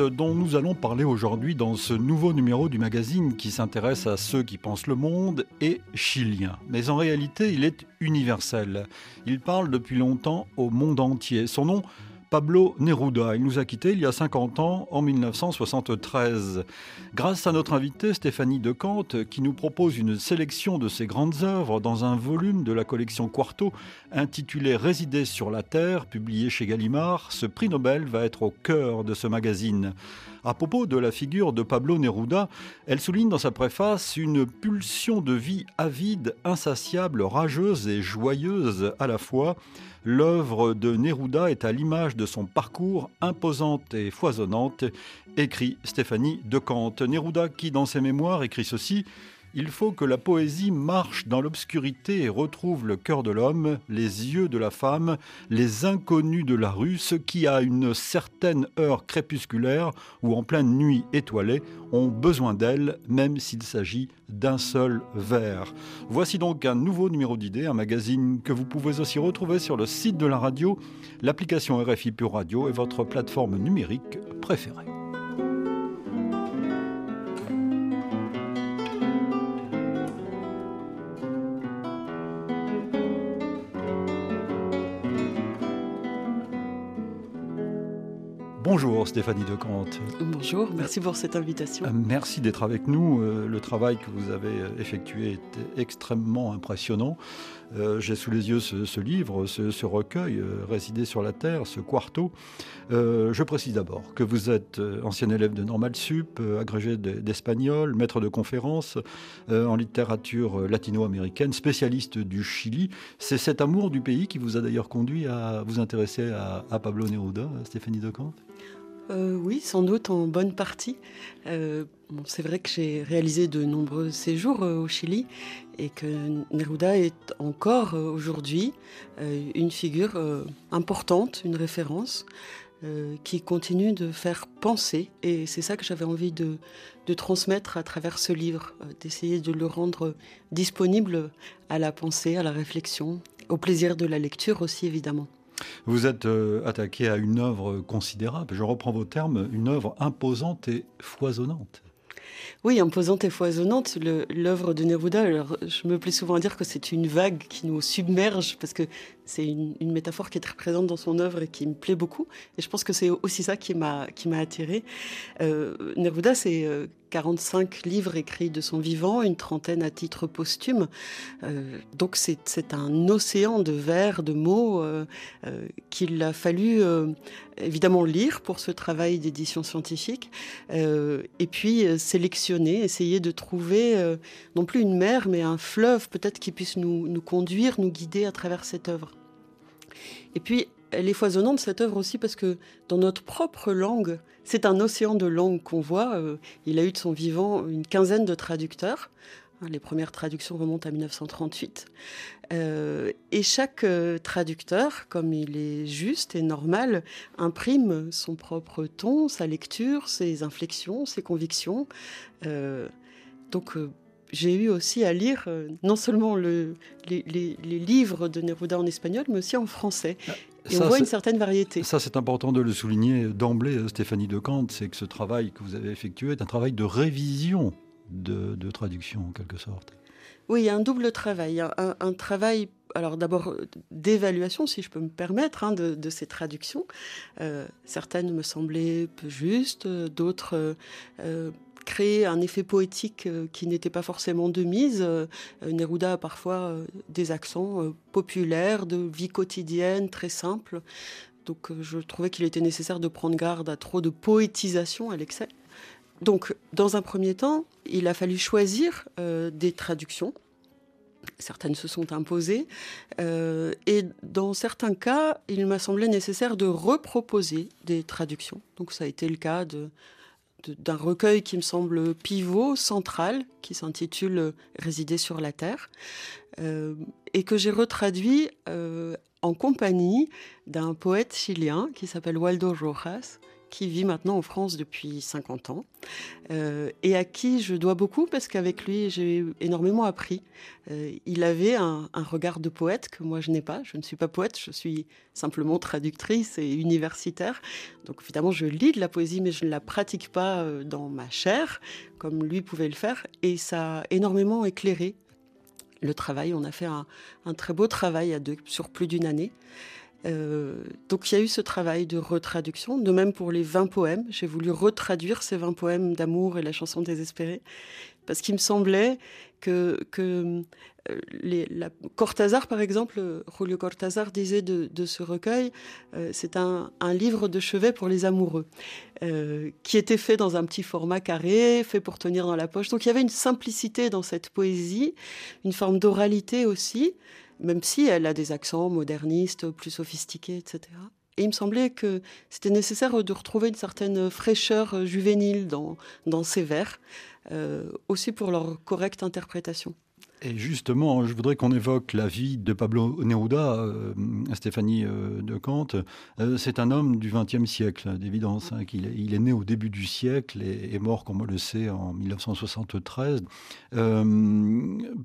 dont nous allons parler aujourd'hui dans ce nouveau numéro du magazine qui s'intéresse à ceux qui pensent le monde est chilien. Mais en réalité, il est universel. Il parle depuis longtemps au monde entier. Son nom Pablo Neruda. Il nous a quittés il y a 50 ans, en 1973. Grâce à notre invitée Stéphanie Decante, qui nous propose une sélection de ses grandes œuvres dans un volume de la collection Quarto intitulé Résider sur la Terre, publié chez Gallimard, ce prix Nobel va être au cœur de ce magazine. À propos de la figure de Pablo Neruda, elle souligne dans sa préface une pulsion de vie avide, insatiable, rageuse et joyeuse à la fois. L'œuvre de Neruda est à l'image de son parcours imposante et foisonnante, écrit Stéphanie de Kant. Neruda qui, dans ses mémoires, écrit ceci il faut que la poésie marche dans l'obscurité et retrouve le cœur de l'homme, les yeux de la femme, les inconnus de la rue, ceux qui, à une certaine heure crépusculaire ou en pleine nuit étoilée, ont besoin d'elle, même s'il s'agit d'un seul vers. Voici donc un nouveau numéro d'idées, un magazine que vous pouvez aussi retrouver sur le site de la radio, l'application RFI Pure Radio et votre plateforme numérique préférée. Bonjour Stéphanie Decante. Bonjour, merci pour cette invitation. Euh, merci d'être avec nous. Euh, le travail que vous avez euh, effectué est extrêmement impressionnant. J'ai sous les yeux ce, livre, ce, recueil, Résider sur la Terre, ce quarto. je précise d'abord que vous êtes ancien élève de Normal Sup, agrégé d'espagnol, maître de conférences en littérature latino-américaine, spécialiste du Chili. C'est cet amour du pays qui vous a d'ailleurs conduit à vous intéresser à, à Pablo Neruda, Stéphanie Decante euh, oui, sans doute en bonne partie. Euh, c'est vrai que j'ai réalisé de nombreux séjours euh, au Chili et que Neruda est encore aujourd'hui une figure importante, une référence qui continue de faire penser. Et c'est ça que j'avais envie de, de, transmettre à travers ce livre, d'essayer de le rendre disponible à la pensée, à la réflexion, au plaisir de la lecture aussi évidemment. Vous êtes euh, attaqué à une œuvre considérable, je reprends vos termes, une œuvre imposante et foisonnante. Oui, imposante et foisonnante, l'œuvre de Neruda. Alors, je me plais souvent à dire que c'est une vague qui nous submerge parce que c'est une, métaphore qui est très présente dans son œuvre et qui me plaît beaucoup. Et je pense que c'est aussi ça qui m'a qui attiré. Euh, Neruda, c'est 45 euh, livres écrits de son vivant, une trentaine à titre posthume. Euh, donc c'est un océan de vers, de mots qu'il a fallu évidemment lire pour ce travail d'édition scientifique, et puis sélectionner, essayer de trouver non plus une mer, mais un fleuve peut-être qui puisse nous conduire, nous guider à travers cette œuvre. Et puis, elle est foisonnante cette œuvre aussi parce que dans notre propre langue, c'est un océan de langues qu'on voit. Euh, il a eu de son vivant une quinzaine de traducteurs. Hein, les premières traductions remontent à 1938. Euh, et chaque euh, traducteur, comme il est juste et normal, imprime son propre ton, sa lecture, ses inflexions, ses convictions. donc j'ai eu aussi à lire euh, non seulement le, les, livres de Neruda en espagnol, mais aussi en français. Ah, et on voit une certaine variété. Ça, c'est important de le souligner d'emblée, euh, Stéphanie Decante, c'est que ce travail que vous avez effectué est un travail de révision de, traduction, en quelque sorte. Oui, il y a un double travail. Un, travail, alors d'abord d'évaluation, si je peux me permettre, hein, de, ces traductions. Euh, certaines me semblaient peu justes, d'autres créer un effet poétique euh, qui n'était pas forcément de mise. Euh, Neruda a parfois euh, des accents populaires, de vie quotidienne, très simples. Donc je trouvais qu'il était nécessaire de prendre garde à trop de poétisation à l'excès. Donc dans un premier temps, il a fallu choisir des traductions. Certaines se sont imposées. et dans certains cas, il m'a semblé nécessaire de reproposer des traductions. Donc ça a été le cas de d'un recueil qui me semble pivot, central, qui s'intitule Résider sur la Terre, euh, et que j'ai retraduit euh, en compagnie d'un poète chilien qui s'appelle Waldo Rojas, qui vit maintenant en France depuis 50 ans euh, et à qui je dois beaucoup parce qu'avec lui j'ai énormément appris. Euh, il avait un, regard de poète que moi je n'ai pas. Je ne suis pas poète, je suis simplement traductrice et universitaire. Donc évidemment je lis de la poésie mais je ne la pratique pas euh, dans ma chair comme lui pouvait le faire et ça a énormément éclairé le travail. On a fait un, très beau travail sur plus d'une année. Euh, donc il y a eu ce travail de retraduction, de même pour les 20 poèmes. J'ai voulu retraduire ces 20 poèmes d'amour et la chanson désespérée, parce qu'il me semblait que, que euh, par exemple, Julio Cortázar disait de, ce recueil, euh, c'est un, livre de chevet pour les amoureux, qui était fait dans un petit format carré, fait pour tenir dans la poche. Donc il y avait une simplicité dans cette poésie, une forme d'oralité aussi, même si elle a des accents modernistes, plus sophistiqués, etc. Et il me semblait que c'était nécessaire de retrouver une certaine fraîcheur juvénile dans, dans ces vers, euh, aussi pour leur correcte interprétation. Et justement, je voudrais qu'on évoque la vie de Pablo Neruda, euh, Stéphanie euh, de Kant. Euh, c'est un homme du XXe siècle, d'évidence. Hein, il, est né au début du siècle et est mort, comme on le sait, en 1973.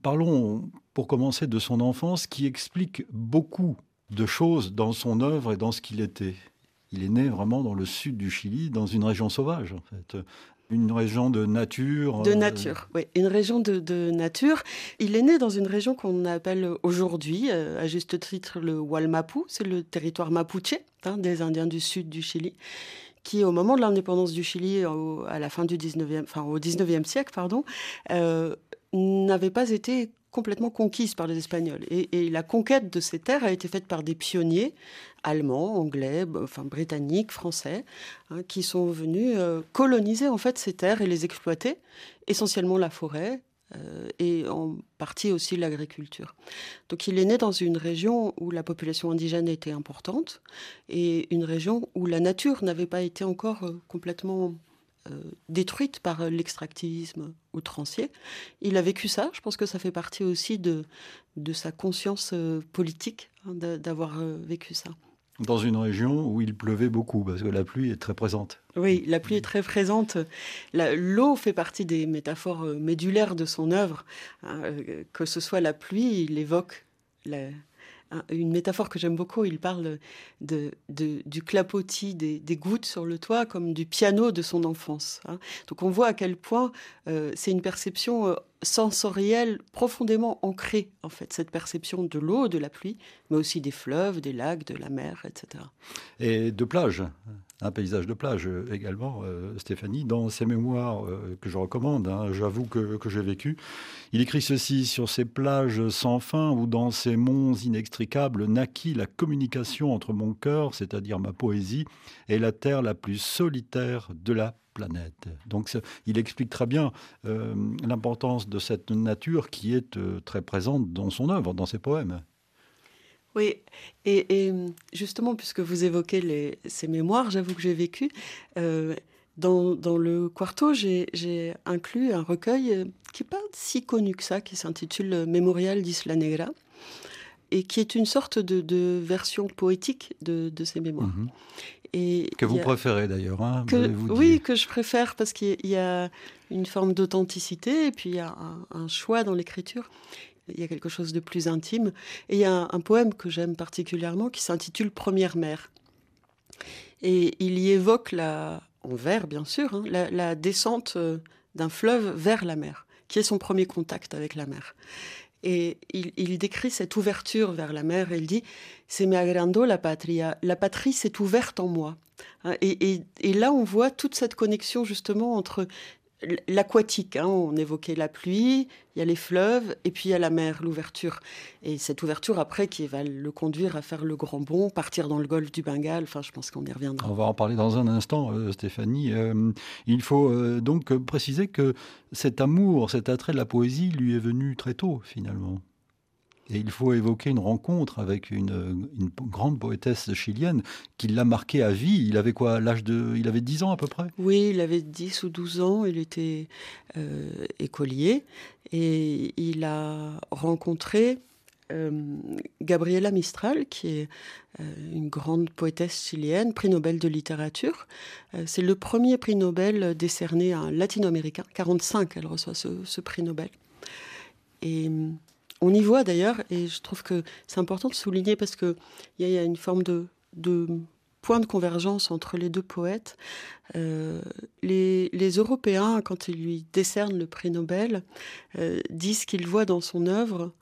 parlons, pour commencer, de son enfance, qui explique beaucoup de choses dans son œuvre et dans ce qu'il était. Il est né vraiment dans le sud du Chili, dans une région sauvage, en fait, une région de nature De euh, nature, oui. Une région de, nature. Il est né dans une région qu'on appelle aujourd'hui, euh, à juste titre, le Walmapu. C'est le territoire mapuche hein, des Indiens du sud du Chili qui, au moment de l'indépendance du Chili, à la fin du 19e, enfin, au 19e siècle, pardon, euh, n'avait pas été complètement conquise par les Espagnols. Et, la conquête de ces terres a été faite par des pionniers allemands, anglais, enfin britanniques, français, hein, qui sont venus euh, coloniser en fait ces terres et les exploiter, essentiellement la forêt. Euh, et en partie aussi l'agriculture. Donc il est né dans une région où la population indigène était importante et une région où la nature n'avait pas été encore euh, complètement détruite par l'extractivisme outrancier. Il a vécu ça, je pense que ça fait partie aussi de, de sa conscience euh, politique hein, d'avoir euh, vécu ça. Dans une région où il pleuvait beaucoup, parce que la pluie est très présente. Oui, la pluie est très présente. L'eau fait partie des métaphores médulaires de son œuvre. Hein, que ce soit la pluie, il évoque la, une métaphore que j'aime beaucoup. Il parle du clapotis des, gouttes sur le toit comme du piano de son enfance. Hein. Donc on voit à quel point euh, c'est une perception euh, sensorielle profondément ancrée, en fait, cette perception de l'eau, de la pluie, mais aussi des fleuves, des lacs, de la mer, etc. Et de plage un paysage de plage euh, également, euh, Stéphanie, dans ses mémoires euh, que je recommande, hein, j'avoue que, que j'ai vécu. Il écrit ceci sur ces plages sans fin où dans ces monts inextricables naquit la communication entre mon cœur, c'est-à-dire ma poésie, et la terre la plus solitaire de la planète. Donc il explique très bien l'importance de cette nature qui est très présente dans son œuvre, dans ses poèmes. Oui, et, justement, puisque vous évoquez les, ces mémoires, j'avoue que j'ai vécu. Euh, dans, dans, le quarto, j'ai inclus un recueil euh, qui n'est pas si connu que ça, qui s'intitule Mémorial d'Isla Negra, et qui est une sorte de, version poétique de, de ces mémoires. Mhm. Et que vous préférez d'ailleurs, hein, Oui, que je préfère parce qu'il y a une forme d'authenticité et puis il y a un choix dans l'écriture il y a quelque chose de plus intime. Et il y a un, poème que j'aime particulièrement qui s'intitule Première mère. Et il y évoque, la, en vers bien sûr, hein, la, descente euh, d'un fleuve vers la mer, qui est son premier contact avec la mer. Et il, décrit cette ouverture vers la mer. Il dit C'est agrando la patria. La patrie s'est ouverte en moi. Hein, et, là, on voit toute cette connexion justement entre l'aquatique. Hein, on évoquait la pluie, il y a les fleuves, et puis il y a la mer, l'ouverture. Et cette ouverture, après, qui va le conduire à faire le grand bond, partir dans le golfe du Bengale. Enfin, je pense qu'on y reviendra. On va en parler dans un instant, euh, Stéphanie. Euh, il faut euh, donc préciser que cet amour, cet attrait de la poésie lui est venu très tôt, finalement. Et il faut évoquer une rencontre avec une, grande poétesse chilienne qui l'a marqué à vie. Il avait quoi L'âge de. Il avait 10 ans à peu près? Oui, il avait 10 ou 12 ans. Il était euh, écolier. Et il a rencontré Gabriela Mistral, qui est une grande poétesse chilienne, prix Nobel de littérature. C'est le premier prix Nobel décerné à un latino-américain. 45, elle reçoit ce, prix Nobel. Et on y voit d'ailleurs, et je trouve que c'est important de souligner parce qu'il y, y, a une forme de, de point de convergence entre les deux poètes. Euh, les, Européens, quand ils lui décernent le prix Nobel, euh, disent qu'ils voient dans son œuvre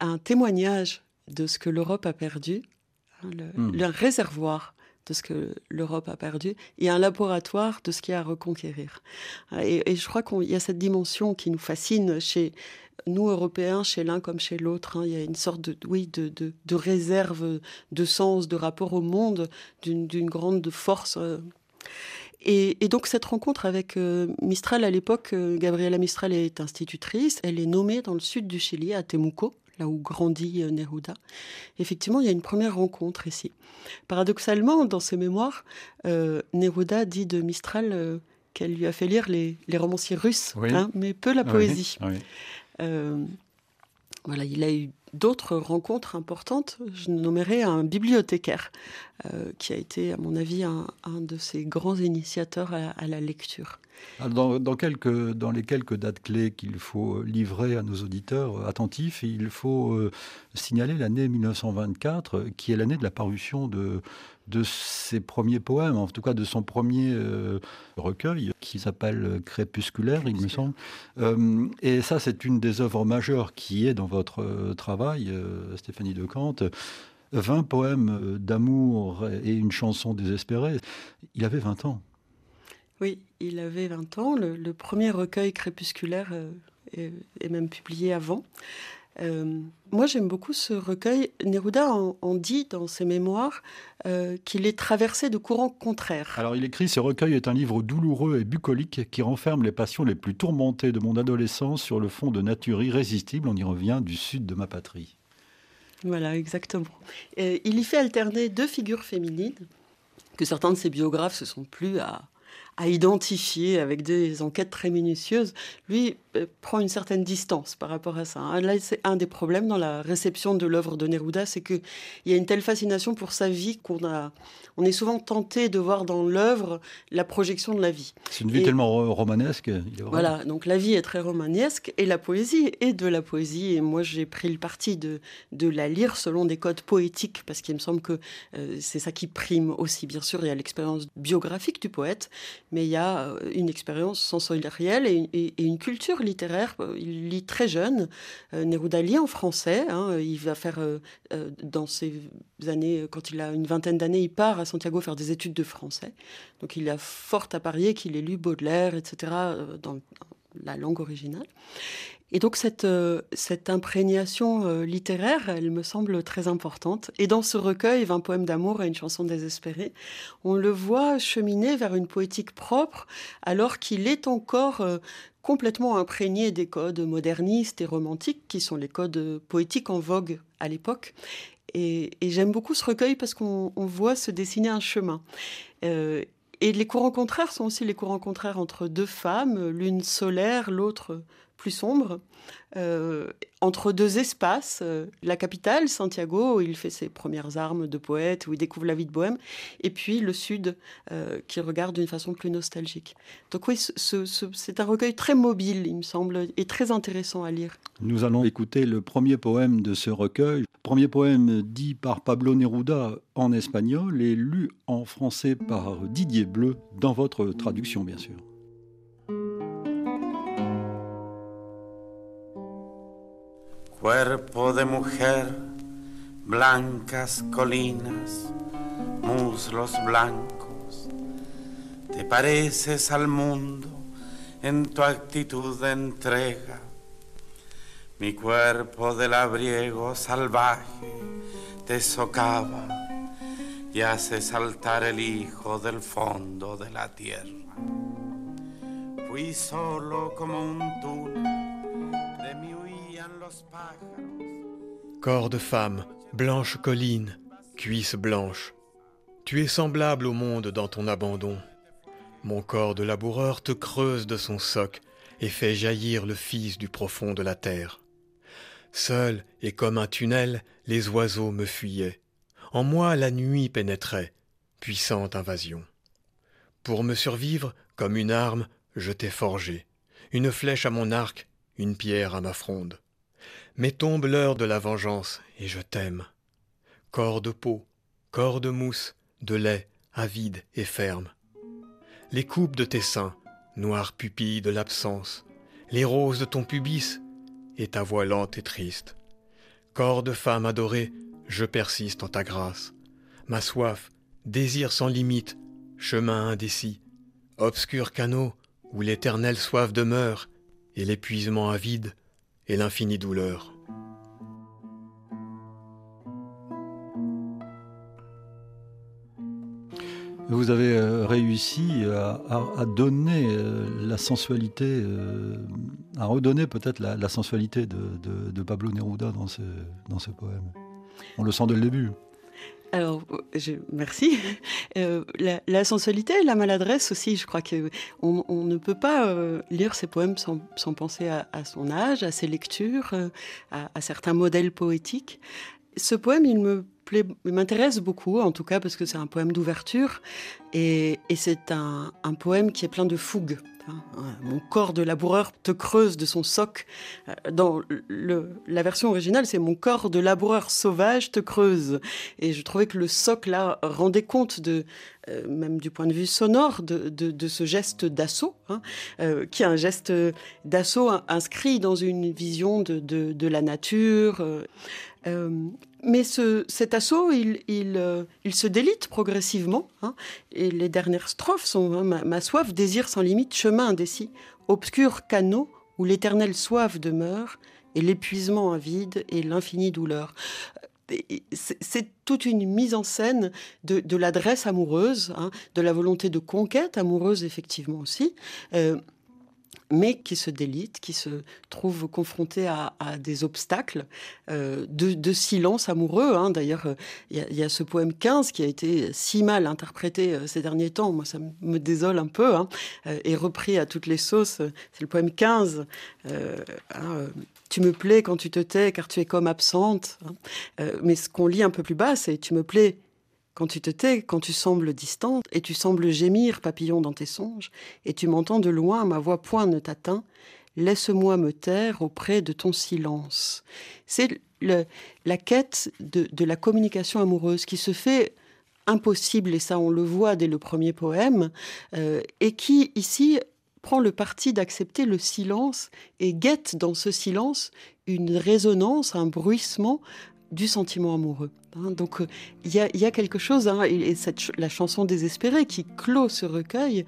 un témoignage de ce que l'Europe a perdu, hein, hmm. le, réservoir de ce que l'Europe a perdu et un laboratoire de ce qu'il y a à reconquérir. Et, et je crois qu'il y a cette dimension qui nous fascine chez nous, Européens, chez l'un comme chez l'autre, hein, il y a une sorte de, oui, de, de, réserve de sens, de rapport au monde, d'une grande force. Euh. Et, donc cette rencontre avec euh, Mistral à l'époque, euh, Gabriela Mistral est institutrice, elle est nommée dans le sud du Chili, à Temuco, là où grandit Neruda. Effectivement, il y a une première rencontre ici. Paradoxalement, dans ses mémoires, Neruda dit de Mistral qu'elle lui a fait lire les, romanciers russes, hein, mais peu la poésie. Euh, voilà, il a eu d'autres rencontres importantes. Je nommerai un bibliothécaire euh, qui a été, à mon avis, un, de ces grands initiateurs à, la lecture. Dans, quelques, dans, les quelques dates clés qu'il faut livrer à nos auditeurs attentifs, il faut euh, signaler l'année 1924, qui est l'année de la parution de, de ses premiers poèmes, en tout cas de son premier euh, recueil, qui s'appelle Crépusculaire, il me semble. Euh, et ça, c'est une des œuvres majeures qui est dans votre euh, travail, Stéphanie de Kant. 20 poèmes d'amour et une chanson désespérée. Il avait 20 ans. Oui, il avait 20 ans. Le, premier recueil crépusculaire est, même publié avant. Euh, moi, j'aime beaucoup ce recueil. Neruda en, dit dans ses mémoires euh, qu'il est traversé de courants contraires. Alors, il écrit Ce recueil est un livre douloureux et bucolique qui renferme les passions les plus tourmentées de mon adolescence sur le fond de nature irrésistible, on y revient, du sud de ma patrie. Voilà, exactement. il y fait alterner deux figures féminines que certains de ses biographes se sont plus à, à identifier avec des enquêtes très minutieuses, lui euh, prend une certaine distance par rapport à ça. Là, c'est un des problèmes dans la réception de l'œuvre de Neruda, c'est qu'il y a une telle fascination pour sa vie qu'on a, on est souvent tenté de voir dans l'œuvre la projection de la vie. C'est une vie tellement romanesque. Voilà, donc la vie est très romanesque et la poésie est de la poésie. Et moi, j'ai pris le parti de, de la lire selon des codes poétiques parce qu'il me semble que euh, c'est ça qui prime aussi. Bien sûr, il y a l'expérience biographique du poète, mais il y a euh, une expérience sensorielle et, et, une culture littéraire. Il lit très jeune. Euh, Neruda lit en français. Hein. il va faire, dans ses années, quand il a une vingtaine d'années, il part à Santiago faire des études de français. Donc il a fort à parier qu'il ait lu Baudelaire, etc., euh, dans la langue originale. Et donc cette, euh, cette imprégnation euh, littéraire, elle me semble très importante. Et dans ce recueil, 20 poèmes d'amour et une chanson désespérée, on le voit cheminer vers une poétique propre alors qu'il est encore complètement imprégné des codes modernistes et romantiques qui sont les codes poétiques en vogue à l'époque. Et, j'aime beaucoup ce recueil parce qu'on voit se dessiner un chemin. Euh, et les courants contraires sont aussi les courants contraires entre deux femmes, l'une solaire, l'autre plus sombre. Euh, entre deux espaces, euh, la capitale, Santiago, où il fait ses premières armes de poète, où il découvre la vie de Bohème, et puis le sud, euh, qui regarde d'une façon plus nostalgique. Donc oui, c'est un recueil très mobile, il me semble, et très intéressant à lire. Nous allons écouter le premier poème de ce recueil, premier poème dit par Pablo Neruda en espagnol et lu en français par Didier Bleu, dans votre traduction bien sûr. Cuerpo de mujer, blancas colinas, muslos blancos, te pareces al mundo en tu actitud de entrega. Mi cuerpo de labriego salvaje te socava y hace saltar el hijo del fondo de la tierra. Fui solo como un túnel Corps de femme, blanche colline, cuisse blanche, tu es semblable au monde dans ton abandon. Mon corps de laboureur te creuse de son soc et fait jaillir le fils du profond de la terre. Seul et comme un tunnel, les oiseaux me fuyaient. En moi la nuit pénétrait, puissante invasion. Pour me survivre, comme une arme, je t'ai forgé, une flèche à mon arc, une pierre à ma fronde. Mais tombe l'heure de la vengeance, et je t'aime. Corps de peau, corps de mousse, de lait, avide et ferme. Les coupes de tes seins, noires pupilles de l'absence, les roses de ton pubis, et ta voix lente et triste. Corps de femme adorée, je persiste en ta grâce. Ma soif, désir sans limite, chemin indécis, obscur canot où l'éternelle soif demeure, et l'épuisement avide, et l'infinie douleur. Vous avez euh, réussi à, donner euh, la sensualité, euh, à redonner peut-être la, sensualité de, Pablo Neruda dans ce, dans ce poème. On le sent dès le début. Alors, je, merci. la, sensualité et la maladresse aussi, je crois qu'on on ne peut pas lire ces poèmes sans, penser à, son âge, à ses lectures, à, certains modèles poétiques. Ce poème, il me m'intéresse beaucoup, en tout cas parce que c'est un poème d'ouverture et, c'est un, poème qui est plein de fougue. Hein. Mon corps de laboureur te creuse de son soc. Euh, dans la version originale, c'est mon corps de laboureur sauvage te creuse. Et je trouvais que le soc là rendait compte euh, même du point de vue sonore, de, ce geste d'assaut, hein, euh, qui est un geste d'assaut inscrit dans une vision de, la nature. Mais ce, cet assaut, il, il, euh, se délite progressivement. Hein, et les dernières strophes sont hein, ma, soif, désir sans limite, chemin indécis, obscur canot où l'éternelle soif demeure, et l'épuisement avide et l'infinie douleur. C'est toute une mise en scène de, de l'adresse amoureuse, hein, de la volonté de conquête amoureuse effectivement aussi. Euh, mais qui se délite, qui se trouve confronté à, des obstacles euh, de, silence amoureux. Hein. D'ailleurs, euh, il y, a ce poème 15 qui a été si mal interprété euh, ces derniers temps, moi ça me désole un peu, hein, et repris à toutes les sauces. C'est le poème 15. Hein, tu me plais quand tu te tais, car tu es comme absente. mais ce qu'on lit un peu plus bas, c'est tu me plais quand tu te tais, quand tu sembles distante, et tu sembles gémir, papillon, dans tes songes, et tu m'entends de loin, ma voix point ne t'atteint, laisse-moi me taire auprès de ton silence. C'est la quête de, la communication amoureuse qui se fait impossible, et ça on le voit dès le premier poème, euh, et qui ici prend le parti d'accepter le silence et guette dans ce silence une résonance, un bruissement du sentiment amoureux. Hein. donc euh, il y, a, quelque chose, hein, et, la chanson désespérée qui clôt ce recueil,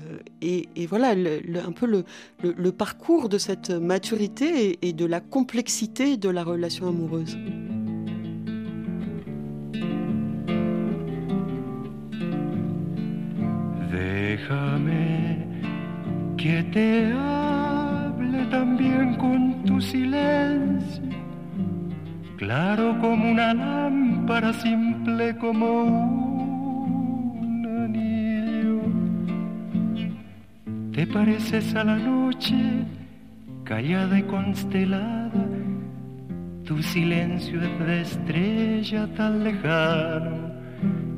euh, et, voilà un peu le, parcours de cette maturité et, de la complexité de la relation amoureuse. Déjame que te claro como una lámpara, simple como un anillo. Te pareces a la noche, callada y constelada, tu silencio es de estrella tan lejano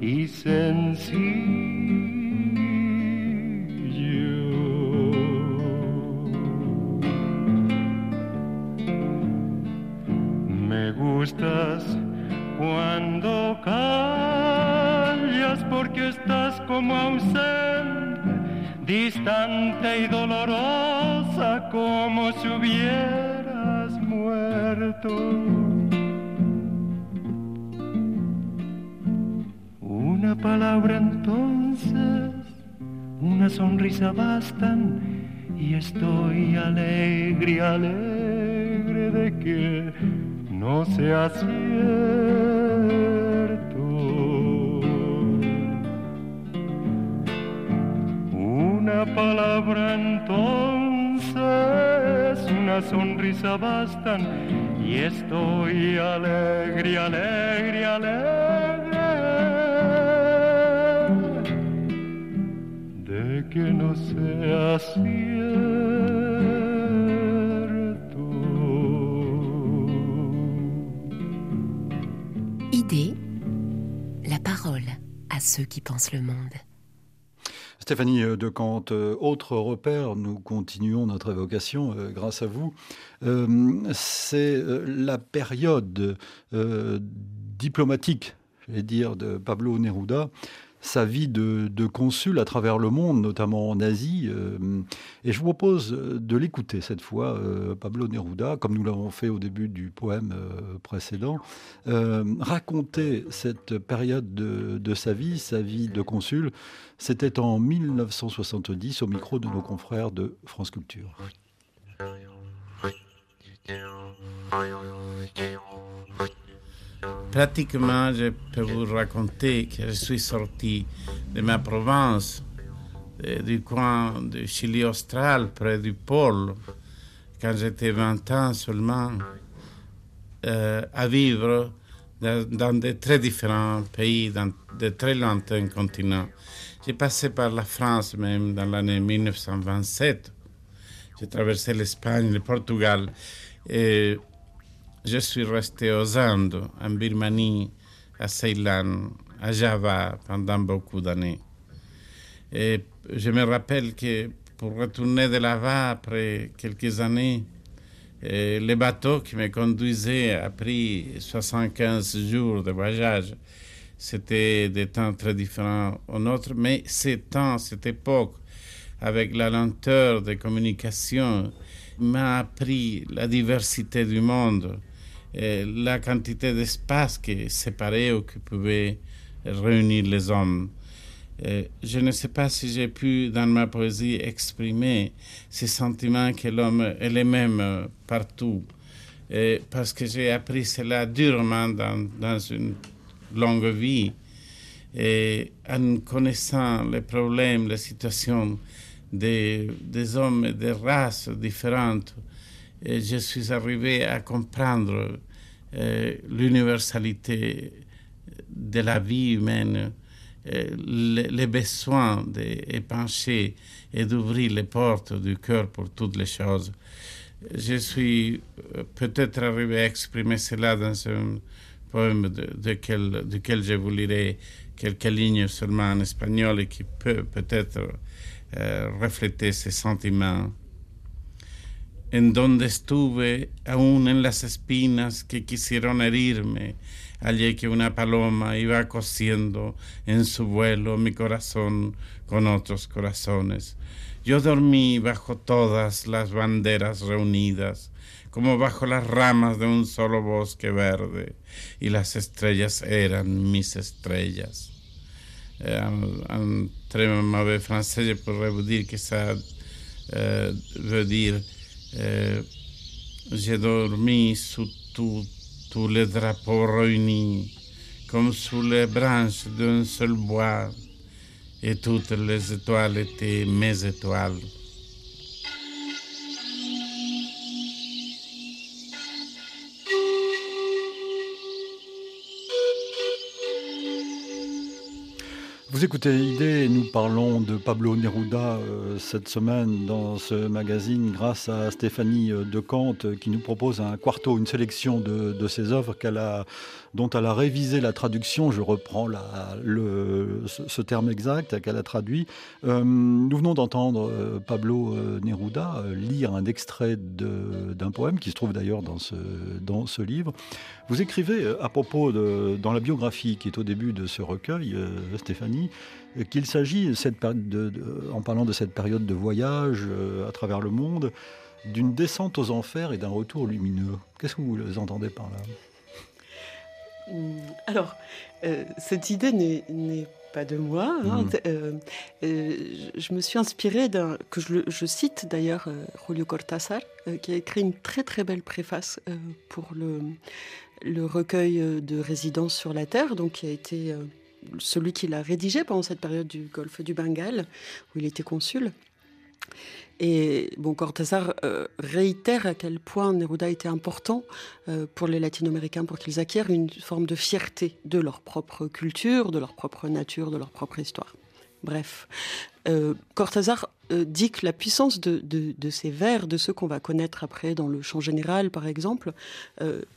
y sencillo. Gustas cuando callas porque estás como ausente, distante y dolorosa como si hubieras muerto. Una palabra entonces, una sonrisa bastan y estoy alegre, alegre de que no sea cierto. Una palabra entonces, una sonrisa bastan y estoy alegre, alegre, alegre de que no sea cierto. Qui pensent le monde. Stéphanie de Kant, euh, autre repère, nous continuons notre évocation euh, grâce à vous. Euh, c'est la période diplomatique, je vais dire, de Pablo Neruda sa vie de, consul à travers le monde, notamment en Asie. Euh, et je vous propose de l'écouter cette fois, euh, Pablo Neruda, comme nous l'avons fait au début du poème euh, précédent, raconter cette période de, de, sa vie, sa vie de consul. C'était en 1970 au micro de nos confrères de France Culture. Pratiquement, je peux vous raconter que je suis sorti de ma province, du coin du Chili austral, près du pôle, quand j'étais 20 ans seulement, euh, à vivre dans, de très différents pays, dans de très lointains continents. J'ai passé par la France même dans l'année 1927. J'ai traversé l'Espagne, le Portugal. Je suis resté aux Indes, en Birmanie, à Ceylan, à Java pendant beaucoup d'années. Et je me rappelle que pour retourner de là-bas après quelques années, le bateau qui me conduisait a pris 75 jours de voyage. C'était des temps très différents aux nôtres, mais ces temps, cette époque, avec la lenteur des communications, m'a appris la diversité du monde, eh, la quantité d'espace qui séparait ou qui pouvait réunir les hommes. Eh, je ne sais pas si j'ai pu, dans ma poésie, exprimer ces sentiments que l'homme est le même euh, partout, eh, parce que j'ai appris cela durement dans, dans une longue vie, et en connaissant les problèmes, les situations des, des hommes et des races différentes, je suis arrivé à comprendre euh, l'universalité de la vie humaine, euh, les, besoins d'épancher et d'ouvrir les portes du cœur pour toutes les choses. Je suis euh, peut-être arrivé à exprimer cela dans un poème de, de duquel je vous lirai quelques lignes seulement en espagnol et qui peut peut-être refléter ces sentiments en donde estuve aún en las espinas que quisieron herirme, allí que una paloma iba cosiendo en su vuelo mi corazón con otros corazones. Yo dormí bajo todas las banderas reunidas, como bajo las ramas de un solo bosque verde, y las estrellas eran mis estrellas. Eh, en, très mauvais français, je pourrais vous dire que dire euh, j'ai dormi sous tous les drapeaux réunis, comme sous les branches d'un seul bois, et toutes les étoiles étaient mes étoiles. Vous écoutez Idée nous parlons de Pablo Neruda euh, cette semaine dans ce magazine grâce à Stéphanie euh, De Kant euh, qui nous propose un quarto, une sélection de ses œuvres qu'elle a dont elle a révisé la traduction, je reprends le, ce, terme exact qu'elle a traduit. Euh, nous venons d'entendre euh, Pablo euh, Neruda lire un extrait d'un poème qui se trouve d'ailleurs dans ce, dans ce livre. Vous écrivez à propos de, dans la biographie qui est au début de ce recueil, Stéphanie, qu'il s'agit, en parlant de cette période de voyage à travers le monde, d'une descente aux enfers et d'un retour lumineux. Qu'est-ce que vous entendez par là? Alors, euh, cette idée n'est pas de moi. Hein. Hum. Euh, euh, je me suis inspirée d'un que je, cite d'ailleurs Julio Cortázar, qui a écrit une très très belle préface pour le, le recueil de résidence sur la terre, donc qui a été celui qui l'a rédigé pendant cette période du Golfe du Bengale, où il était consul. Et bon, Cortázar euh, réitère à quel point Neruda était important euh, pour les latino-américains pour qu'ils acquièrent une forme de fierté de leur propre culture, de leur propre nature, de leur propre histoire. Bref, euh, Cortázar dit que la puissance de, ces vers, de ceux qu'on va connaître après dans le chant général par exemple,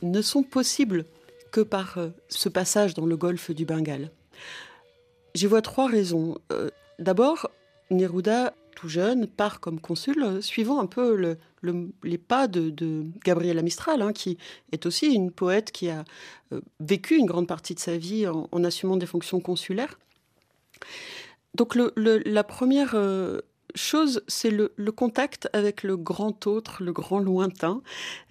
ne sont possibles que par euh, ce passage dans le golfe du Bengale. J'y vois trois raisons. Euh, d'abord, Neruda, tout jeune, part comme consul, euh, suivant un peu les pas de, de Gabriela Mistral, hein, qui est aussi une poète qui a vécu une grande partie de sa vie en, assumant des fonctions consulaires. Donc la première chose, c'est le, contact avec le grand autre, le grand lointain,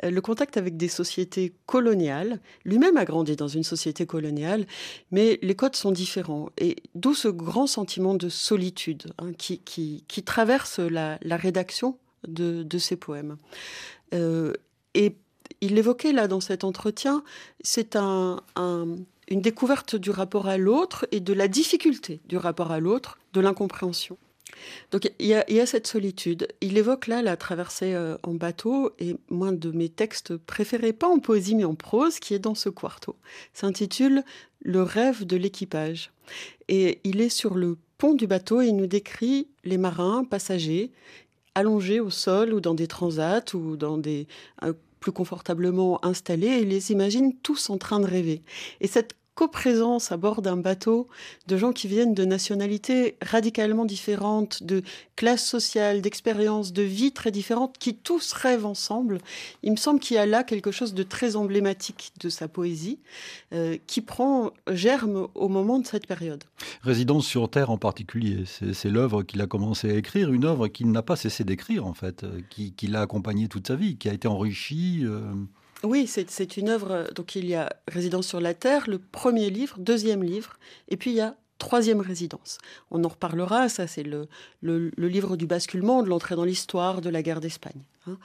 euh, le contact avec des sociétés coloniales. Lui-même a grandi dans une société coloniale, mais les codes sont différents. Et d'où ce grand sentiment de solitude hein, qui, traverse la, rédaction de, de, ces poèmes. Euh, et il l'évoquait là dans cet entretien, c'est un, une découverte du rapport à l'autre et de la difficulté du rapport à l'autre, de l'incompréhension. Donc il y, a, cette solitude. Il évoque là la traversée euh, en bateau et moi de mes textes préférés, pas en poésie mais en prose, qui est dans ce quarto. S'intitule Le rêve de l'équipage. Et il est sur le pont du bateau et il nous décrit les marins, passagers, allongés au sol ou dans des transats ou dans des euh, plus confortablement installés et les imagine tous en train de rêver. Et cette coprésence à bord d'un bateau de gens qui viennent de nationalités radicalement différentes, de classes sociales, d'expériences, de vie très différentes, qui tous rêvent ensemble. Il me semble qu'il y a là quelque chose de très emblématique de sa poésie, euh, qui prend germe au moment de cette période. Résidence sur Terre en particulier, c'est l'œuvre qu'il a commencé à écrire, une œuvre qu'il n'a pas cessé d'écrire en fait, euh, qui, l'a accompagné toute sa vie, qui a été enrichie. Euh, oui, c'est une œuvre. Donc il y a Résidence sur la Terre, le premier livre, deuxième livre, et puis il y a troisième résidence. On en reparlera, ça c'est le, le, livre du basculement, de l'entrée dans l'histoire de la guerre d'Espagne. Hein.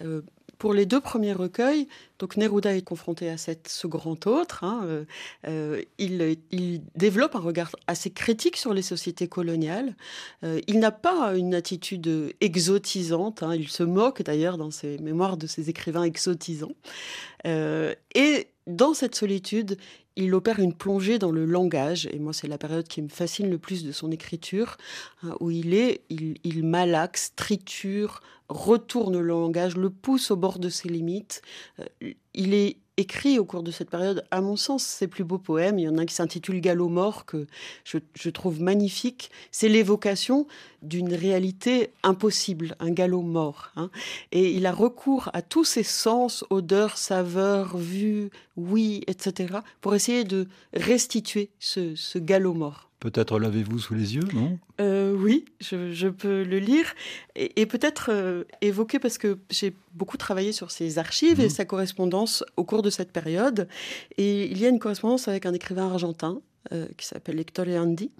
Euh, pour les deux premiers recueils, donc Neruda est confronté à cette, ce grand autre. Hein, euh, euh, il, développe un regard assez critique sur les sociétés coloniales. Euh, il n'a pas une attitude exotisante. Hein, il se moque d'ailleurs dans ses mémoires de ses écrivains exotisants. et dans cette solitude, il opère une plongée dans le langage, et moi c'est la période qui me fascine le plus de son écriture, hein, où il est, il, malaxe, triture, retourne le langage, le pousse au bord de ses limites. Euh, il est écrit au cours de cette période, à mon sens, ses plus beaux poèmes. Il y en a un qui s'intitule Galop mort, que je, trouve magnifique. C'est l'évocation d'une réalité impossible, un galop mort. Hein. Et il a recours à tous ses sens, odeurs, saveurs, vues, oui, etc., pour essayer de restituer ce, ce galop mort. Peut-être l'avez-vous sous les yeux, non? Euh, Oui, je, peux le lire et, peut-être euh, évoquer parce que j'ai beaucoup travaillé sur ses archives et mhm. sa correspondance au cours de cette période. Et il y a une correspondance avec un écrivain argentin euh, qui s'appelle Hector Leandi.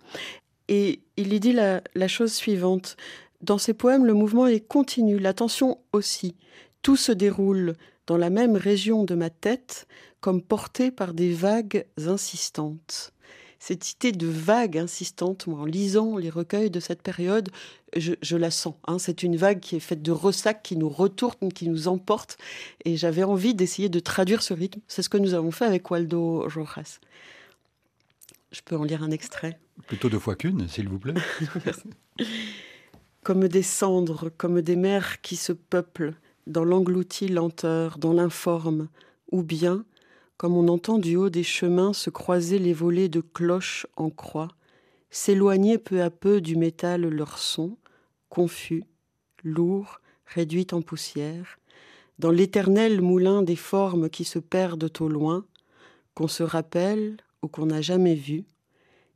Et il y dit la, la chose suivante. Dans ses poèmes, le mouvement est continu, l'attention aussi. Tout se déroule dans la même région de ma tête, comme porté par des vagues insistantes cette idée de vague insistante, moi, en lisant les recueils de cette période, je, la sens. Hein. C'est une vague qui est faite de ressacs, qui nous retourne, qui nous emporte. Et j'avais envie d'essayer de traduire ce rythme. C'est ce que nous avons fait avec Waldo Rojas. Je peux en lire un extrait Plutôt deux fois qu'une, s'il vous plaît. comme des cendres, comme des mers qui se peuplent dans l'engloutie lenteur, dans l'informe, ou bien comme on entend du haut des chemins se croiser les volets de cloches en croix, s'éloigner peu à peu du métal leur son, confus, lourd, réduit en poussière, dans l'éternel moulin des formes qui se perdent au loin, qu'on se rappelle ou qu'on n'a jamais vu,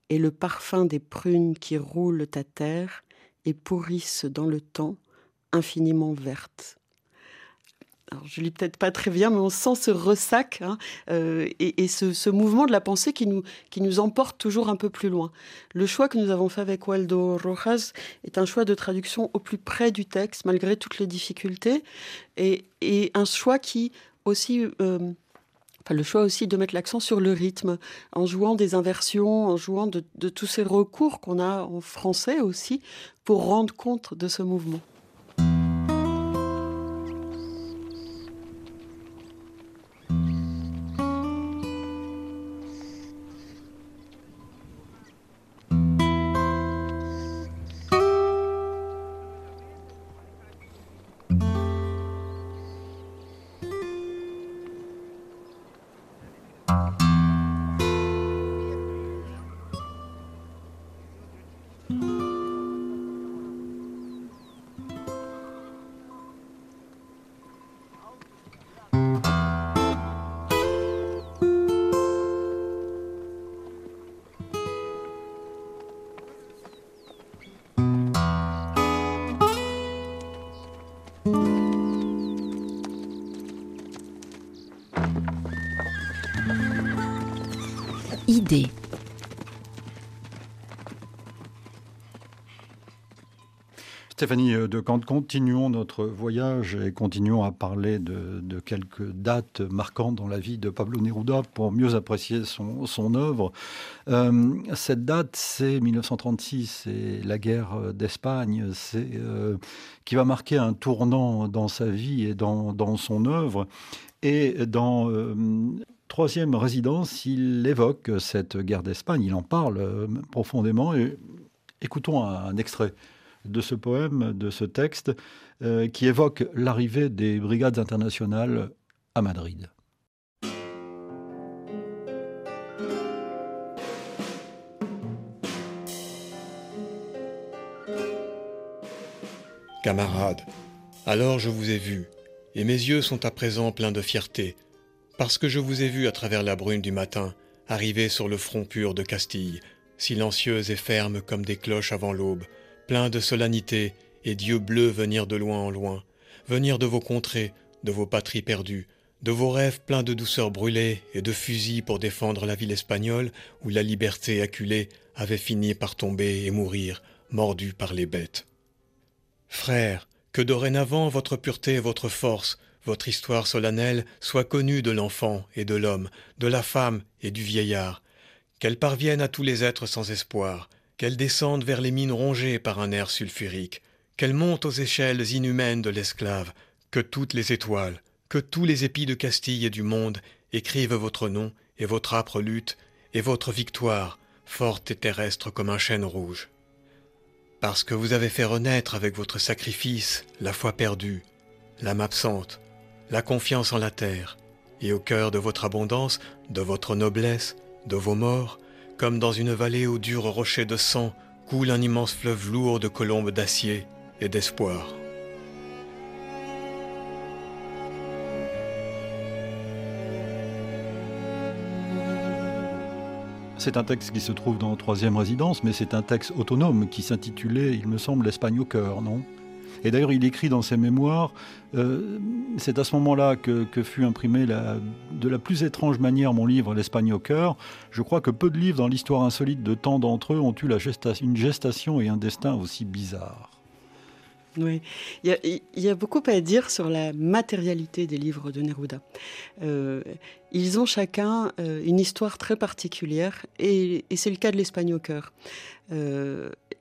et le parfum des prunes qui roulent à terre et pourrissent dans le temps, infiniment vertes je lis peut-être pas très bien, mais on sent ce ressac hein, euh, et, ce, mouvement de la pensée qui nous, qui nous emporte toujours un peu plus loin. Le choix que nous avons fait avec Waldo Rojas est un choix de traduction au plus près du texte, malgré toutes les difficultés, et, un choix qui aussi... Euh, enfin, le choix aussi de mettre l'accent sur le rythme, en jouant des inversions, en jouant de tous ces recours qu'on a en français aussi, pour rendre compte de ce mouvement. Stéphanie de Kant, continuons notre voyage et continuons à parler de, quelques dates marquantes dans la vie de Pablo Neruda pour mieux apprécier son, œuvre. Euh, cette date, c'est 1936, c'est la guerre d'Espagne, euh, qui va marquer un tournant dans sa vie et dans, son œuvre. Et dans euh, troisième résidence, il évoque cette guerre d'Espagne, il en parle profondément. Et écoutons un extrait de ce poème, de ce texte, euh, qui évoque l'arrivée des brigades internationales à Madrid. Camarades, alors je vous ai vu, et mes yeux sont à présent pleins de fierté, parce que je vous ai vu à travers la brune du matin, arriver sur le front pur de Castille, silencieuse et ferme comme des cloches avant l'aube, plein de solennité, et Dieu bleu venir de loin en loin, venir de vos contrées, de vos patries perdues, de vos rêves pleins de douceur brûlée et de fusils pour défendre la ville espagnole où la liberté acculée avait fini par tomber et mourir, mordue par les bêtes. Frères, que dorénavant votre pureté et votre force, votre histoire solennelle soit connue de l'enfant et de l'homme, de la femme et du vieillard, qu'elle parvienne à tous les êtres sans espoir, qu'elle descende vers les mines rongées par un air sulfurique, qu'elle monte aux échelles inhumaines de l'esclave, que toutes les étoiles, que tous les épis de Castille et du monde écrivent votre nom et votre âpre lutte et votre victoire, forte et terrestre comme un chêne rouge. Parce que vous avez fait renaître avec votre sacrifice la foi perdue, l'âme absente, la confiance en la terre, et au cœur de votre abondance, de votre noblesse, de vos morts, comme dans une vallée aux durs rochers de sang coule un immense fleuve lourd de colombes d'acier et d'espoir. C'est un texte qui se trouve dans Troisième Résidence, mais c'est un texte autonome qui s'intitulait, il me semble, L'Espagne au cœur, non? Et d'ailleurs, il écrit dans ses mémoires, euh, c'est à ce moment-là que, fut imprimé de la plus étrange manière mon livre L'Espagne au cœur. Je crois que peu de livres dans l'histoire insolite de tant d'entre eux ont eu une gestation et un destin aussi bizarres. Oui, il y, a, beaucoup à dire sur la matérialité des livres de Neruda. Euh, ils ont chacun euh, une histoire très particulière et, c'est le cas de l'Espagne au cœur.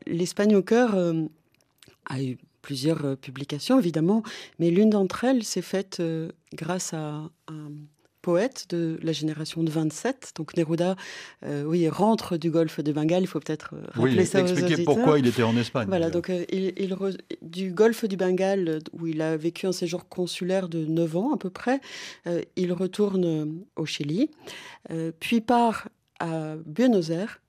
L'Espagne au cœur a eu plusieurs euh, publications, évidemment, mais l'une d'entre elles s'est faite euh, grâce à un poète de la génération de 27. Donc Neruda, euh, oui, rentre du golfe de Bengale. Il faut peut-être rappeler oui, ça expliquer pourquoi il était en Espagne. Voilà, donc il, du golfe du Bengale, où il a vécu un séjour consulaire de 9 ans à peu près, il retourne au Chili, puis part à Buenos Aires,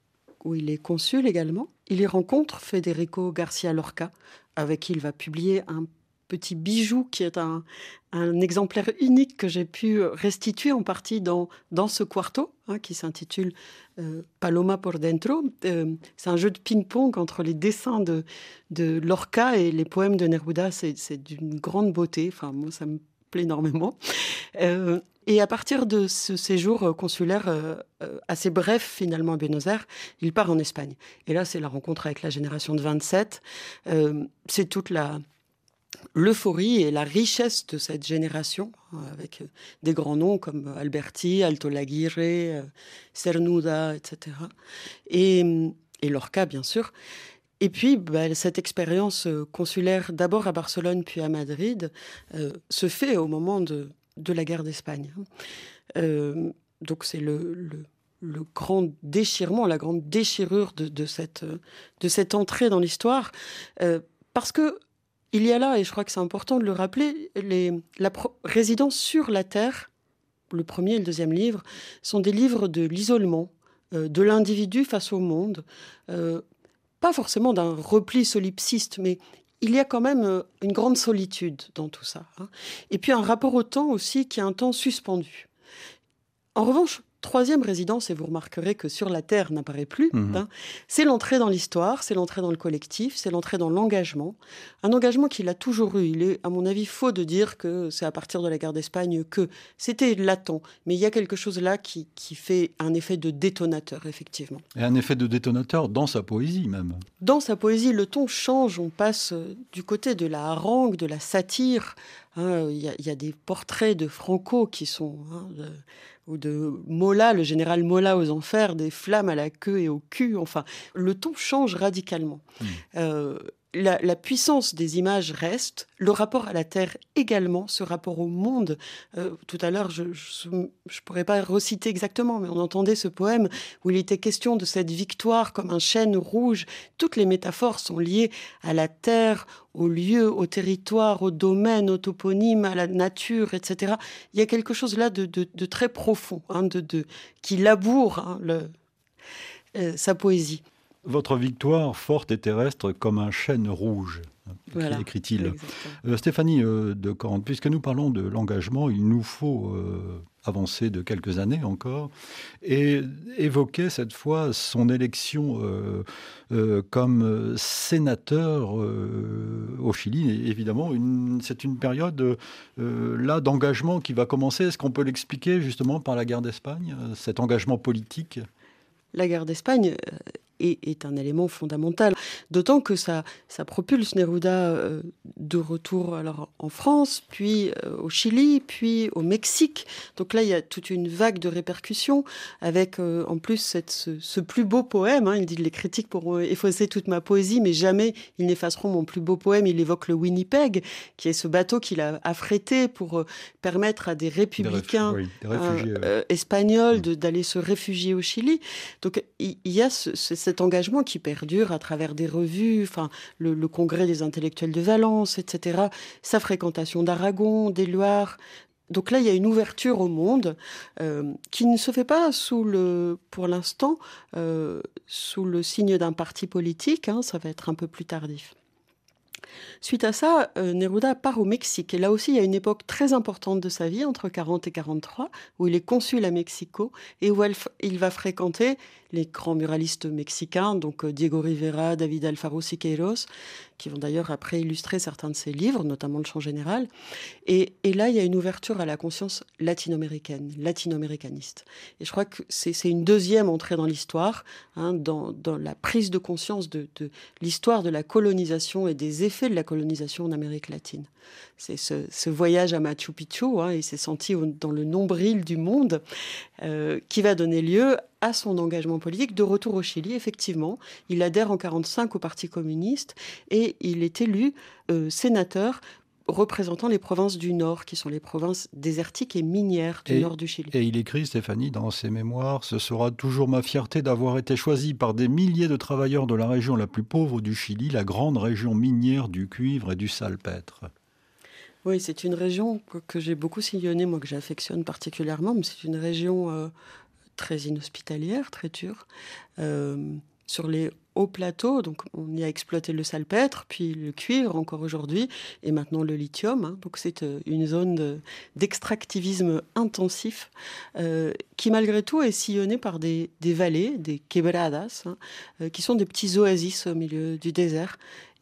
où il est consul également. Il y rencontre Federico Garcia Lorca, avec qui il va publier un petit bijou qui est un, exemplaire unique que j'ai pu restituer en partie dans, dans ce quarto, hein, qui s'intitule euh, Paloma por dentro. Euh, c'est un jeu de ping-pong entre les dessins de, de Lorca et les poèmes de Neruda. C'est d'une grande beauté. Enfin, moi, ça plaît énormément. Euh, et à partir de ce séjour consulaire assez bref finalement à Buenos Aires, il part en Espagne. Et là, c'est la rencontre avec la génération de 27. c'est toute la l'euphorie et la richesse de cette génération, avec des grands noms comme Alberti, Alto Laguirre, Cernuda, etc. Et, et Lorca, bien sûr. Et puis, bah, cette expérience consulaire, d'abord à Barcelone, puis à Madrid, se fait au moment de, la guerre d'Espagne. Euh, donc c'est le, grand déchirement, la grande déchirure de, cette, entrée dans l'histoire, euh, parce que il y a là, et je crois que c'est important de le rappeler, les, la résidence sur la Terre, le premier et le deuxième livre, sont des livres de l'isolement, euh, de l'individu face au monde, pas forcément d'un repli solipsiste, mais il y a quand même euh, une grande solitude dans tout ça. Hein. Et puis un rapport au temps aussi qui est un temps suspendu. En revanche, troisième résidence, et vous remarquerez que sur la Terre n'apparaît plus, Mhm. hein, c'est l'entrée dans l'histoire, c'est l'entrée dans le collectif, c'est l'entrée dans l'engagement. Un engagement qu'il a toujours eu. Il est, à mon avis, faux de dire que c'est à partir de la guerre d'Espagne que c'était latent. Mais il y a quelque chose là qui, qui fait un effet de détonateur, effectivement. Et un effet de détonateur dans sa poésie même. Dans sa poésie, le ton change. On passe du côté de la harangue, de la satire. Hein, Il y, a- il y a des portraits de Franco qui sont, hein, de- ou de Mola, le général Mola aux enfers, des flammes à la queue et au cul. Enfin, le ton change radicalement. Mm. Euh, la, puissance des images reste, le rapport à la terre également, ce rapport au monde. Euh, tout à l'heure, je ne pourrais pas reciter exactement, mais on entendait ce poème où il était question de cette victoire comme un chêne rouge. Toutes les métaphores sont liées à la terre, au lieu, au territoire, au domaine, au toponyme, à la nature, etc. Il y a quelque chose là de, très profond, hein, de, qui laboure hein, euh, sa poésie. Votre victoire forte et terrestre comme un chêne rouge, Voilà. écrit-il. Euh, Stéphanie euh, de Corne, puisque nous parlons de l'engagement, il nous faut euh, avancer de quelques années encore et évoquer cette fois son élection comme sénateur au Chili. Et évidemment, c'est une période là d'engagement qui va commencer. Est-ce qu'on peut l'expliquer justement par la guerre d'Espagne, cet engagement politique? La guerre d'Espagne est, est un élément fondamental, d'autant que ça, ça propulse Neruda euh, de retour alors en France, puis euh, au Chili, puis au Mexique. Donc là, il y a toute une vague de répercussions, avec euh, en plus cette- ce, ce plus beau poème. hein. il dit les critiques pourront effacer toute ma poésie, mais jamais ils n'effaceront mon plus beau poème. Il évoque le Winnipeg, qui est ce bateau qu'il a affrété pour permettre à des Des républicains réfu- oui, des réfugiés. ouais. espagnols d'aller se réfugier au Chili. Donc il y a ce- ce- cet engagement qui perdure à travers des revues, enfin le, congrès des intellectuels de Valence, etc. Sa fréquentation d'Aragon, des Loirs. Donc là, il y a une ouverture au monde euh, qui ne se fait pas sous le, pour l'instant, euh, sous le signe d'un parti politique. hein, ça va être un peu plus tardif. Suite à ça, euh, Neruda part au Mexique. Et là aussi, il y a une époque très importante de sa vie, entre 40 et 43, où il est consul à Mexico et où il va fréquenter les grands muralistes mexicains, donc euh, Diego Rivera, David Alfaro Siqueiros, qui vont d'ailleurs après illustrer certains de ses livres, notamment Le Chant Général. Et, là, il y a une ouverture à la conscience latino-américaine, latino-américaniste. Et je crois que c'est une deuxième entrée dans l'histoire, hein, dans, dans la prise de conscience de, de l'histoire de la colonisation et des effets de la colonisation en Amérique latine. C'est ce, voyage à Machu Picchu, hein, il s'est senti dans le nombril du monde, euh, qui va donner lieu à son engagement politique de retour au Chili. Effectivement, il adhère en 45 au Parti communiste et il est élu euh, sénateur représentant les provinces du Nord, qui sont les provinces désertiques et minières du Et- Nord du Chili. Et il écrit, Stéphanie, dans ses mémoires, Ce sera toujours ma fierté d'avoir été choisi par des milliers de travailleurs de la région la plus pauvre du Chili, la grande région minière du cuivre et du salpêtre. Oui, c'est une région que, que j'ai beaucoup sillonnée, moi que j'affectionne particulièrement, mais c'est une région euh, très inhospitalière, très dure. Euh, sur les hauts plateaux, donc on y a exploité le salpêtre, puis le cuivre encore aujourd'hui, et maintenant le lithium. hein. donc c'est euh, une zone de- d'extractivisme intensif euh, qui malgré tout est sillonnée par des, des vallées, des quebradas, hein, euh, qui sont des petits oasis au milieu du désert.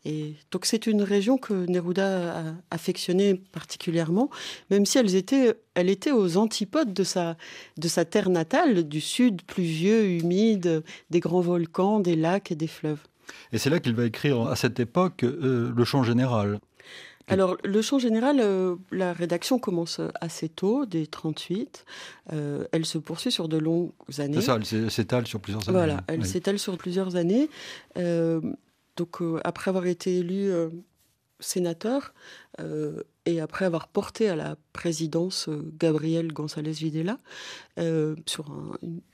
Et donc c'est une région que Neruda a affectionnée particulièrement, même si elles étaient, elle était aux antipodes de sa, de sa terre natale, du sud pluvieux, humide, des grands volcans, des lacs et des fleuves. Et c'est là qu'il va écrire, à cette époque, euh, le chant général. Alors, le chant général, euh, la rédaction commence assez tôt, dès 38. Euh, elle se poursuit sur de longues années. C'est ça, elle s'é- s'étale sur plusieurs années. Voilà, elle Oui. s'étale sur plusieurs années. Euh, donc, euh, après avoir été élu euh, sénateur euh, et après avoir porté à la présidence Gabriel González Videla sur un-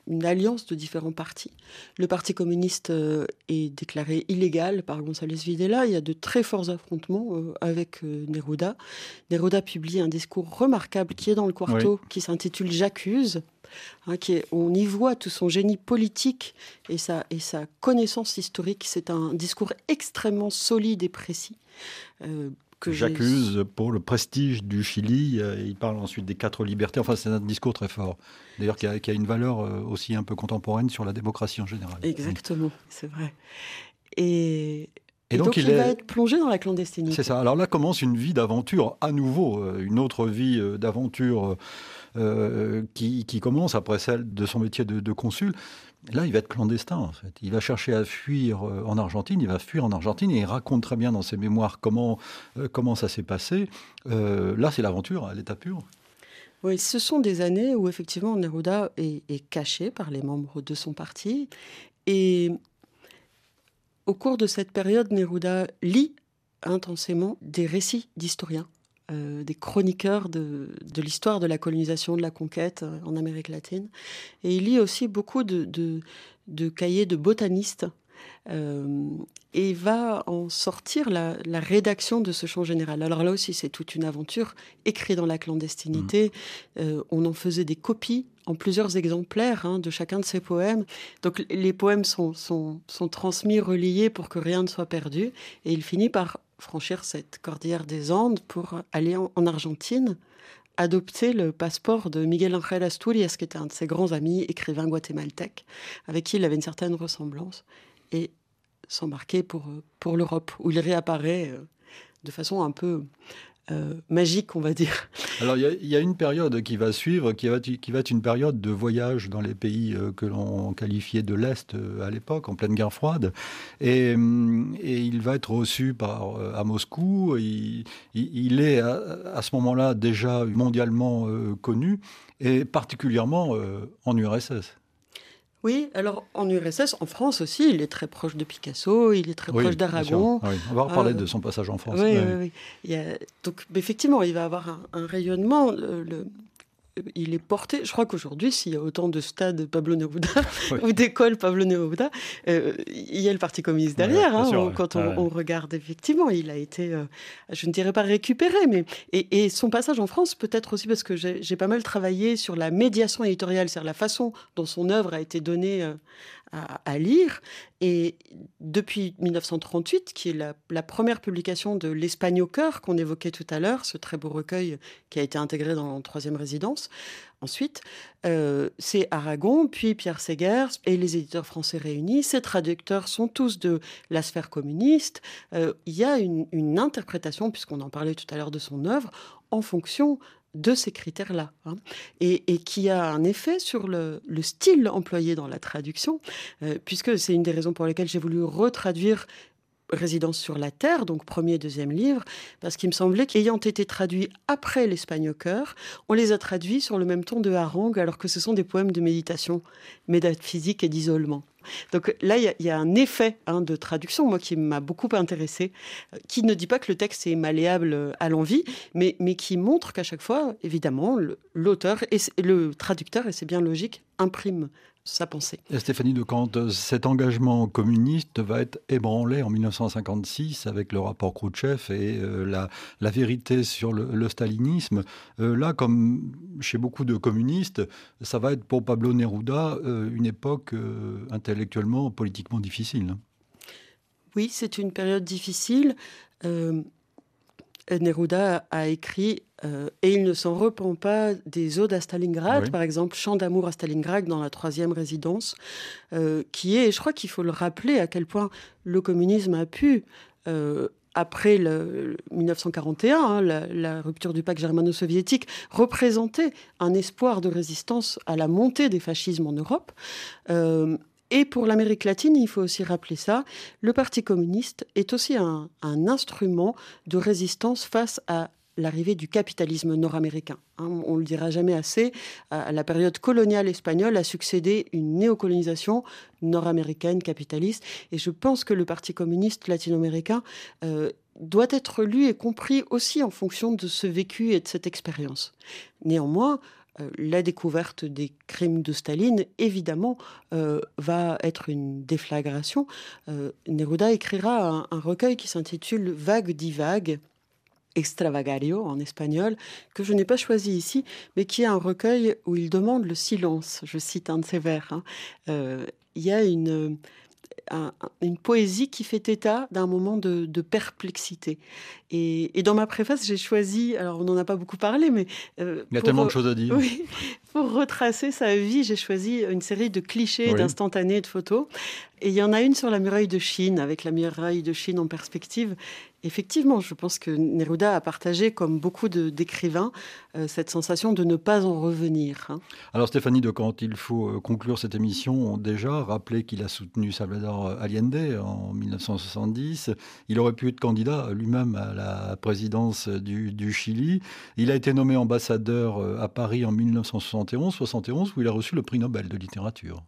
une, alliance de différents partis. Le Parti communiste est déclaré illégal par González Videla. Il y a de très forts affrontements avec Neruda. Neruda publie un discours remarquable qui est dans le quarto, qui s'intitule J'accuse. Hein, qui est- on y voit tout son génie politique et sa, et sa connaissance historique. C'est un discours extrêmement solide et précis, euh, que j'accuse pour le prestige du Chili. Il parle ensuite des quatre libertés. Enfin, c'est un discours très fort. D'ailleurs, qui, a, une valeur aussi un peu contemporaine sur la démocratie en général. Exactement, c'est vrai. Et, et, donc, il, va être plongé dans la clandestinité. C'est ça. Alors là commence une vie d'aventure à nouveau, une autre vie d'aventure qui, commence après celle de son métier de, consul. Là, il va être clandestin, en fait. Il va chercher à fuir euh, en Argentine, il va fuir en Argentine, et il raconte très bien dans ses mémoires comment, euh, comment ça s'est passé. Euh, là, c'est l'aventure à l'état pur. Oui, ce sont des années où, effectivement, Neruda est, est, caché par les membres de son parti. Et au cours de cette période, Neruda lit intensément des récits d'historiens euh, des chroniqueurs de, l'histoire de la colonisation, de la conquête euh, en Amérique latine. Et il lit aussi beaucoup de, cahiers de botanistes. Euh, et va en sortir la, rédaction de ce champ général. Alors là aussi, c'est toute une aventure, écrit dans la clandestinité. Mmh. on en faisait des copies en plusieurs exemplaires hein, de chacun de ses poèmes. Donc les poèmes sont, sont, sont, transmis, reliés pour que rien ne soit perdu. Et il finit par franchir cette cordillère des Andes pour aller en, Argentine, adopter le passeport de Miguel Ángel Asturias, qui était un de ses grands amis, écrivain guatémaltèque, avec qui il avait une certaine ressemblance, et s'embarquer pour, pour l'Europe, où il réapparaît euh, de façon un peu euh, magique, on va dire. Alors, il y, a une période qui va suivre, qui va, être une période de voyage dans les pays euh, que l'on qualifiait de l'Est euh, à l'époque, en pleine guerre froide. Et, et, il va être reçu à Moscou. Il, il est à, ce moment-là déjà mondialement connu, et particulièrement en URSS. Oui, alors en URSS, en France aussi, il est très proche de Picasso, il est très proche d'Aragon. On va reparler euh, de son passage en France. Oui, oui, oui. donc, effectivement, il va avoir un, rayonnement. le, il est porté. Je crois qu'aujourd'hui, s'il y a autant de stades Pablo Neruda ou d'écoles Pablo Neruda, euh, il y a le Parti communiste derrière. Hein, quand on, regarde, effectivement, il a été, euh, je ne dirais pas récupéré, mais et, son passage en France, peut-être aussi parce que j'ai pas mal travaillé sur la médiation éditoriale, c'est-à-dire la façon dont son œuvre a été donnée euh, à, lire. Et depuis 1938, qui est la, première publication de L'Espagne au cœur qu'on évoquait tout à l'heure, ce très beau recueil qui a été intégré dans la troisième résidence, ensuite, euh, c'est Aragon, puis Pierre Segers et les éditeurs français réunis. Ces traducteurs sont tous de la sphère communiste. Euh, il y a une, une interprétation, puisqu'on en parlait tout à l'heure de son œuvre, en fonction de ces critères-là, hein, et, qui a un effet sur le, style employé dans la traduction, euh, puisque c'est une des raisons pour lesquelles j'ai voulu retraduire Résidence sur la Terre, donc premier et deuxième livre, parce qu'il me semblait qu'ayant été traduits après l'Espagne au cœur, on les a traduits sur le même ton de harangue, alors que ce sont des poèmes de méditation, métaphysique et d'isolement. Donc là, il y, a un effet hein, de traduction, moi, qui m'a beaucoup intéressé, euh, qui ne dit pas que le texte est malléable euh, à l'envie, mais, mais qui montre qu'à chaque fois, évidemment, l'auteur et le traducteur, et c'est bien logique, imprime sa pensée. Stéphanie de Kant, cet engagement communiste va être ébranlé en 1956 avec le rapport Khrouchtchev et euh, la, la, vérité sur le, stalinisme. Euh, là, comme chez beaucoup de communistes, ça va être pour Pablo Neruda euh, une époque intellectuellement, politiquement difficile. Oui, c'est une période difficile. Neruda a écrit euh, et il ne s'en repent pas des odes à Stalingrad, par exemple Chant d'amour à Stalingrad dans la troisième résidence, euh, qui est, et je crois qu'il faut le rappeler, à quel point le communisme a pu, euh, après le, 1941, hein, la, rupture du pacte germano-soviétique, représenter un espoir de résistance à la montée des fascismes en Europe. Et pour l'Amérique latine, il faut aussi rappeler ça, le Parti communiste est aussi un, instrument de résistance face à l'arrivée du capitalisme nord-américain. Hein. on ne le dira jamais assez, à la période coloniale espagnole a succédé une néocolonisation nord-américaine capitaliste, et je pense que le Parti communiste latino-américain euh, doit être lu et compris aussi en fonction de ce vécu et de cette expérience. Néanmoins, euh, la découverte des crimes de Staline, évidemment, euh, va être une déflagration. Neruda écrira un, recueil qui s'intitule Vague divague, extravagario en espagnol, que je n'ai pas choisi ici, mais qui est un recueil où il demande le silence. Je cite un de ses vers. Hein. il y a une une poésie qui fait état d'un moment de, perplexité. Et, dans ma préface, j'ai choisi, alors on n'en a pas beaucoup parlé, mais... Euh, Il y a tellement de choses à dire. Oui, pour retracer sa vie, j'ai choisi une série de clichés, d'instantanés, de photos. Et il y en a une sur la muraille de Chine, avec la muraille de Chine en perspective. Effectivement, je pense que Neruda a partagé, comme beaucoup d'écrivains, euh, cette sensation de ne pas en revenir. Hein. Alors Stéphanie de quand il faut euh, conclure cette émission, déjà rappeler qu'il a soutenu Salvador Allende en 1970. Il aurait pu être candidat lui-même à la présidence du, du, Chili. Il a été nommé ambassadeur euh, à Paris en 1971-71, où il a reçu le prix Nobel de littérature.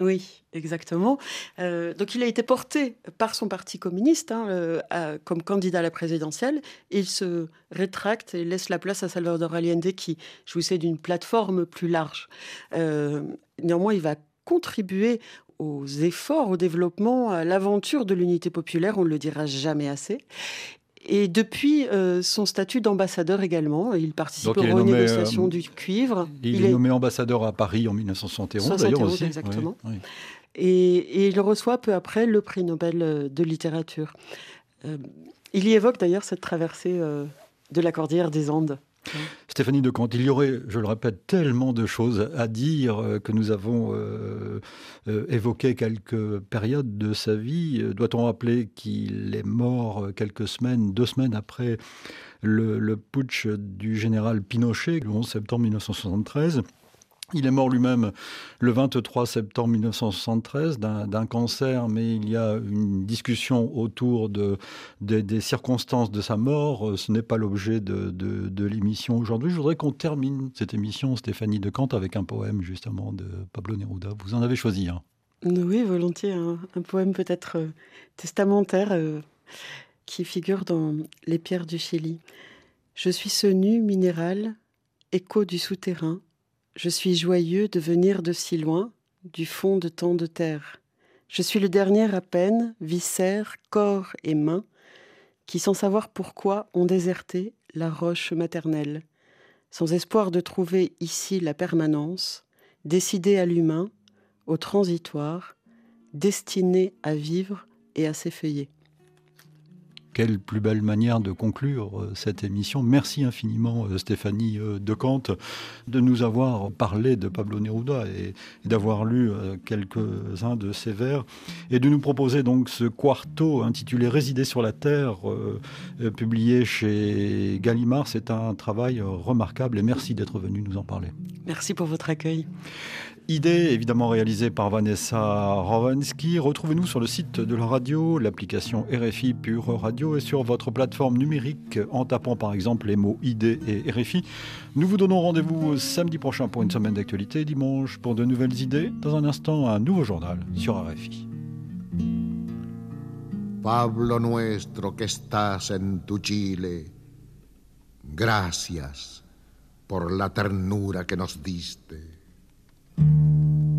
Oui, exactement. Euh, donc il a été porté par son parti communiste hein, euh, comme candidat à la présidentielle. Il se rétracte et laisse la place à Salvador Allende qui jouissait d'une plateforme plus large. Euh, néanmoins, il va contribuer aux efforts, au développement, à l'aventure de l'unité populaire, on ne le dira jamais assez. Et depuis euh, son statut d'ambassadeur également, il participe aux renégociations euh, du cuivre. Il, est, nommé ambassadeur à Paris en 1971 d'ailleurs aussi. Exactement. Et, il reçoit peu après le prix Nobel euh, de littérature. il y évoque d'ailleurs cette traversée de la cordillère des Andes. Stéphanie de Kant, il y aurait, je le répète, tellement de choses à dire euh, que nous avons euh, euh, évoqué quelques périodes de sa vie. Doit-on rappeler qu'il est mort quelques semaines, deux semaines après le, le putsch du général Pinochet, le 11 septembre 1973 il est mort lui-même le 23 septembre 1973 d'un cancer, mais il y a une discussion autour de, des circonstances de sa mort. Ce n'est pas l'objet de, l'émission aujourd'hui. Je voudrais qu'on termine cette émission, Stéphanie de Kant, avec un poème justement de Pablo Neruda. Vous en avez choisi un Oui, volontiers. Un, poème peut-être euh, testamentaire euh, qui figure dans Les pierres du Chili. Je suis ce nu minéral, écho du souterrain je suis joyeux de venir de si loin, du fond de tant de terre. Je suis le dernier à peine, viscère, corps et main, qui sans savoir pourquoi ont déserté la roche maternelle, sans espoir de trouver ici la permanence, décidé à l'humain, au transitoire, destiné à vivre et à s'effeuiller. Quelle plus belle manière de conclure euh, cette émission. Merci infiniment euh, Stéphanie euh, de Kant de nous avoir parlé de Pablo Neruda et d'avoir lu quelques-uns de ses vers et de nous proposer donc ce quarto intitulé Résider sur la Terre, publié chez Gallimard. C'est un travail remarquable et merci d'être venu nous en parler. Merci pour votre accueil. Idée évidemment réalisée par Vanessa Rovansky. Retrouvez-nous sur le site de la radio, l'application RFI Pure Radio et sur votre plateforme numérique en tapant par exemple les mots idée et RFI. Nous vous donnons rendez-vous samedi prochain pour une semaine d'actualité, dimanche pour de nouvelles idées. Dans un instant, un nouveau journal sur RFI. Pablo nuestro que estás en tu Chile, gracias por la ternura que nos diste. うん。